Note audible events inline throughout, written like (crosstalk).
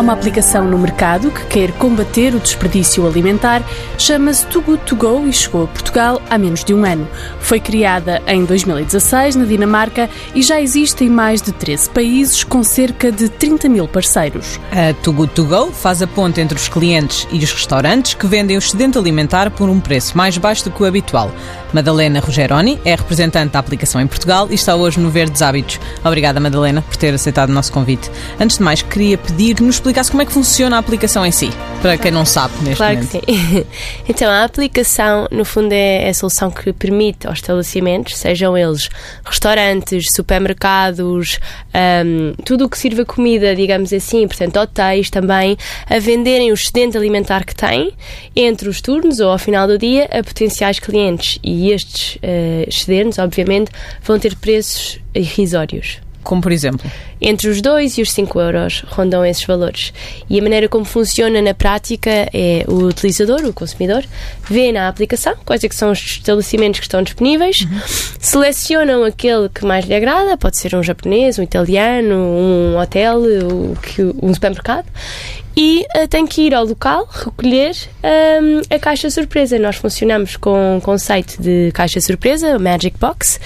Há uma aplicação no mercado que quer combater o desperdício alimentar, chama-se Too Good To Go e chegou a Portugal há menos de um ano. Foi criada em 2016 na Dinamarca e já existe em mais de 13 países com cerca de 30 mil parceiros. A Too Good To Go faz a ponte entre os clientes e os restaurantes que vendem o excedente alimentar por um preço mais baixo do que o habitual. Madalena Rogeroni é representante da aplicação em Portugal e está hoje no Verdes Hábitos. Obrigada, Madalena, por ter aceitado o nosso convite. Antes de mais, queria pedir que nos explicasse como é que funciona a aplicação em si, para quem não sabe neste claro momento. que sim. (laughs) Então, a aplicação, no fundo, é a solução que permite aos estabelecimentos, sejam eles restaurantes, supermercados, hum, tudo o que sirva comida, digamos assim, portanto, hotéis também, a venderem o excedente alimentar que têm entre os turnos ou ao final do dia a potenciais clientes. E estes eh, excedentes, obviamente, vão ter preços irrisórios. Como por exemplo? Entre os 2 e os 5 euros rondam esses valores. E a maneira como funciona na prática é o utilizador, o consumidor, vê na aplicação quais é que são os estabelecimentos que estão disponíveis, selecionam aquele que mais lhe agrada, pode ser um japonês, um italiano, um hotel, o que- um supermercado, e eh, tem que ir ao local recolher hum, a caixa surpresa. Nós funcionamos com um conceito de caixa surpresa, Magic Box,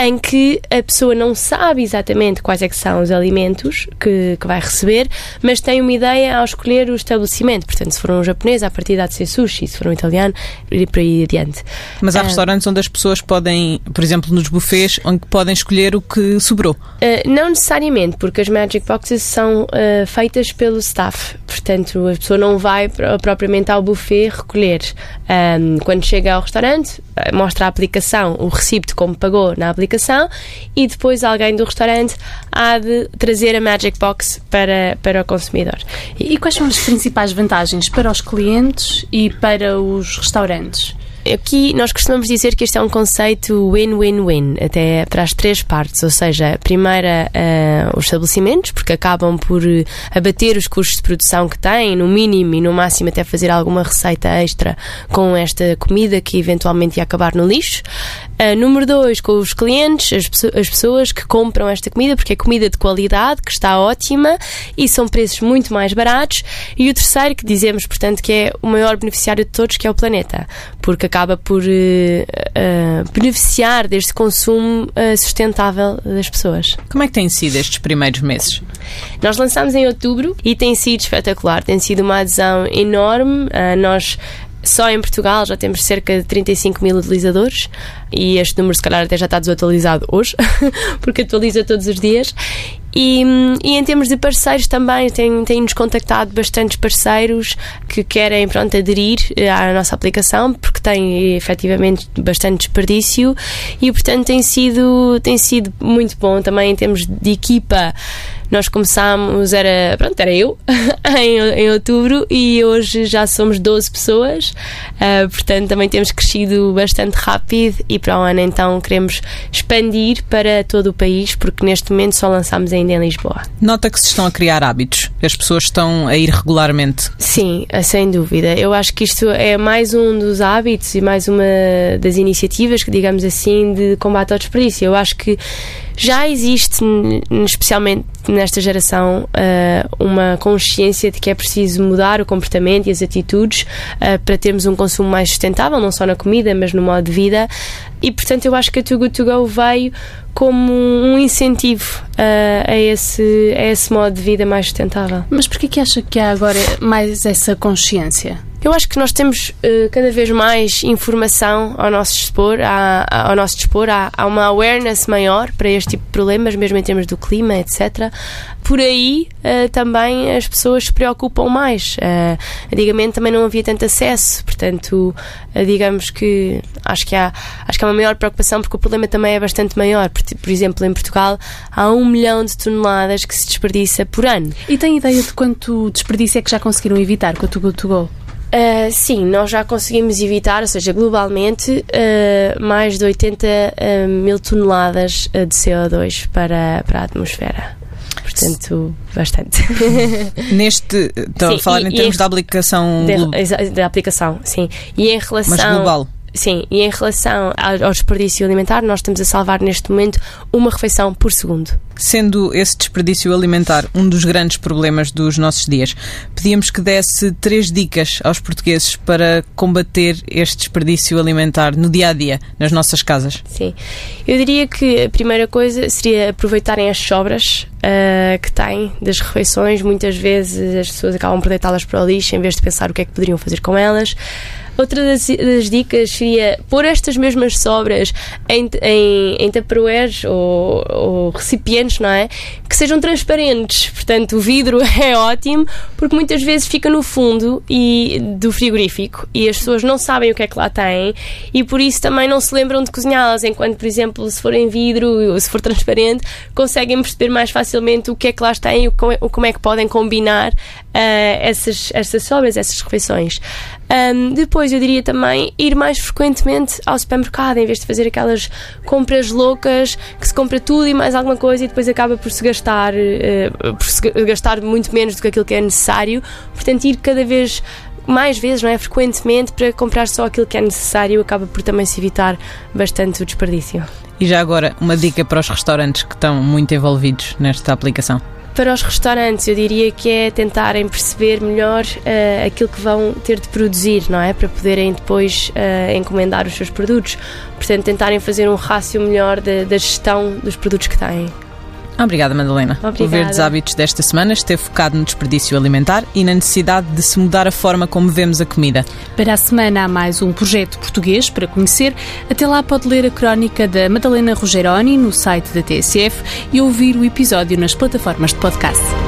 em que a pessoa não sabe exatamente quais é que são os alimentos que, que vai receber, mas tem uma ideia ao escolher o estabelecimento. Portanto, se for um japonês, a partir de ser sushi, se for um italiano, e por aí adiante. Mas há Ah. restaurantes onde as pessoas podem, por exemplo, nos buffets, onde podem escolher o que sobrou. Uh, não necessariamente, porque as Magic Boxes são uh, feitas pelo staff. Portanto, a pessoa não vai pro- propriamente ao buffet recolher. Um, quando chega ao restaurante, uh, mostra a aplicação, o recibo de como pagou na aplicação e depois alguém do restaurante há de trazer a Magic Box para, para o consumidor. E quais são as principais vantagens para os clientes e para os restaurantes? Aqui nós costumamos dizer que este é um conceito win-win-win, até para as três partes, ou seja, primeira, eh, os estabelecimentos, porque acabam por abater os custos de produção que têm, no mínimo e no máximo até fazer alguma receita extra com esta comida que eventualmente ia acabar no lixo. Eh, número dois, com os clientes, as, as pessoas que compram esta comida, porque é comida de qualidade, que está ótima e são preços muito mais baratos. E o terceiro, que dizemos, portanto, que é o maior beneficiário de todos, que é o planeta, porque acaba por eh, eh, beneficiar deste consumo eh, sustentável das pessoas. Como é que têm sido estes primeiros meses? Nós lançámos em outubro e tem sido espetacular, tem sido uma adesão enorme. Nós só em Portugal já temos cerca de 35 mil utilizadores e este número se calhar até já está desatualizado hoje, (laughs) porque atualiza todos os dias. E, e em termos de parceiros também, tem-nos contactado bastantes parceiros que querem pronto, aderir eh, à nossa aplicação porque tem efetivamente bastante desperdício e portanto tem sido, tem sido muito bom também em termos de equipa. Nós começámos, era, pronto, era eu, (laughs) em, em outubro, e hoje já somos 12 pessoas, ah, portanto também temos crescido bastante rápido e para o ano então queremos expandir para todo o país, porque neste momento só lançámos ainda em Lisboa. Nota que se estão a criar hábitos. As pessoas estão a ir regularmente. Sim, eh, sem dúvida. Eu acho que isto é mais um dos hábitos e mais uma das iniciativas, que digamos assim, de combate ao desperdício. Eu acho que já existe, especialmente nesta geração, eh, uma consciência de que é preciso mudar o comportamento e as atitudes eh, para termos um consumo mais sustentável, não só na comida, mas no modo de vida. E, portanto, eu acho que a Too Good To Go veio como um incentivo eh, a, esse, a esse modo de vida mais sustentável. Mas porquê que acha que há agora mais essa consciência? Eu acho que nós temos eh, cada vez mais informação ao nosso dispor, há, ao nosso dispor há, há uma awareness maior para este tipo de problemas, mesmo em termos do clima, etc. Por aí eh, também as pessoas se preocupam mais. Eh, antigamente também não havia tanto acesso, portanto, digamos que acho que há acho que há uma maior preocupação porque o problema também é bastante maior. Por, por exemplo, em Portugal há um milhão de toneladas que se desperdiça por ano. E tem ideia de quanto desperdício é que já conseguiram evitar com a Too Good? Uh, sim, nós já conseguimos evitar, ou seja, globalmente, uh, mais de 80 uh, mil toneladas de CO2 para, para a atmosfera. Portanto, bastante. (laughs) Neste, estão a Sim, falar e- em termos da aplicação Da- aplicação, sim. E em relação. mas global. Sim, e em relação ao desperdício alimentar, nós estamos a salvar neste momento uma refeição por segundo. Sendo esse desperdício alimentar um dos grandes problemas dos nossos dias, pedíamos que desse três dicas aos portugueses para combater este desperdício alimentar no dia a dia, nas nossas casas. Sim, eu diria que a primeira coisa seria aproveitarem as sobras uh, que têm das refeições. Muitas vezes as pessoas acabam por deitá-las para o lixo em vez de pensar o que é que poderiam fazer com elas. Outra das, das, dicas seria pôr estas mesmas sobras em, em, em ou, ou, recipientes, não é? Que sejam transparentes. Portanto, o vidro (laughs) é ótimo porque muitas vezes fica no fundo e, do frigorífico e as pessoas não sabem o que é que lá têm e por isso também não se lembram de cozinhá-las. Enquanto, por exemplo, se for em vidro ou se for transparente, conseguem perceber mais facilmente o que é que lá têm e como é que podem combinar uh, essas, essas sobras, essas refeições. Um, depois, eu diria também ir mais frequentemente ao supermercado, em vez de fazer aquelas compras loucas que se compra tudo e mais alguma coisa e depois acaba por se gastar, uh, por se gastar muito menos do que aquilo que é necessário. Portanto, ir cada vez mais vezes, não é? Frequentemente para comprar só aquilo que é necessário acaba por também se evitar bastante o desperdício. E já agora, uma dica para os restaurantes que estão muito envolvidos nesta aplicação para os restaurantes, eu diria que é tentarem perceber melhor uh, aquilo que vão ter de produzir, não é? Para poderem depois uh, encomendar os seus produtos. Portanto, tentarem fazer um rácio melhor da, da gestão dos produtos que têm. Obrigada, Madalena. Obrigada. O Verdes Hábitos desta semana esteve focado no desperdício alimentar e na necessidade de se mudar a forma como vemos a comida. Para a semana há mais um projeto português para conhecer. Até lá pode ler a crónica da Madalena Rogeroni no site da TSF e ouvir o episódio nas plataformas de podcast.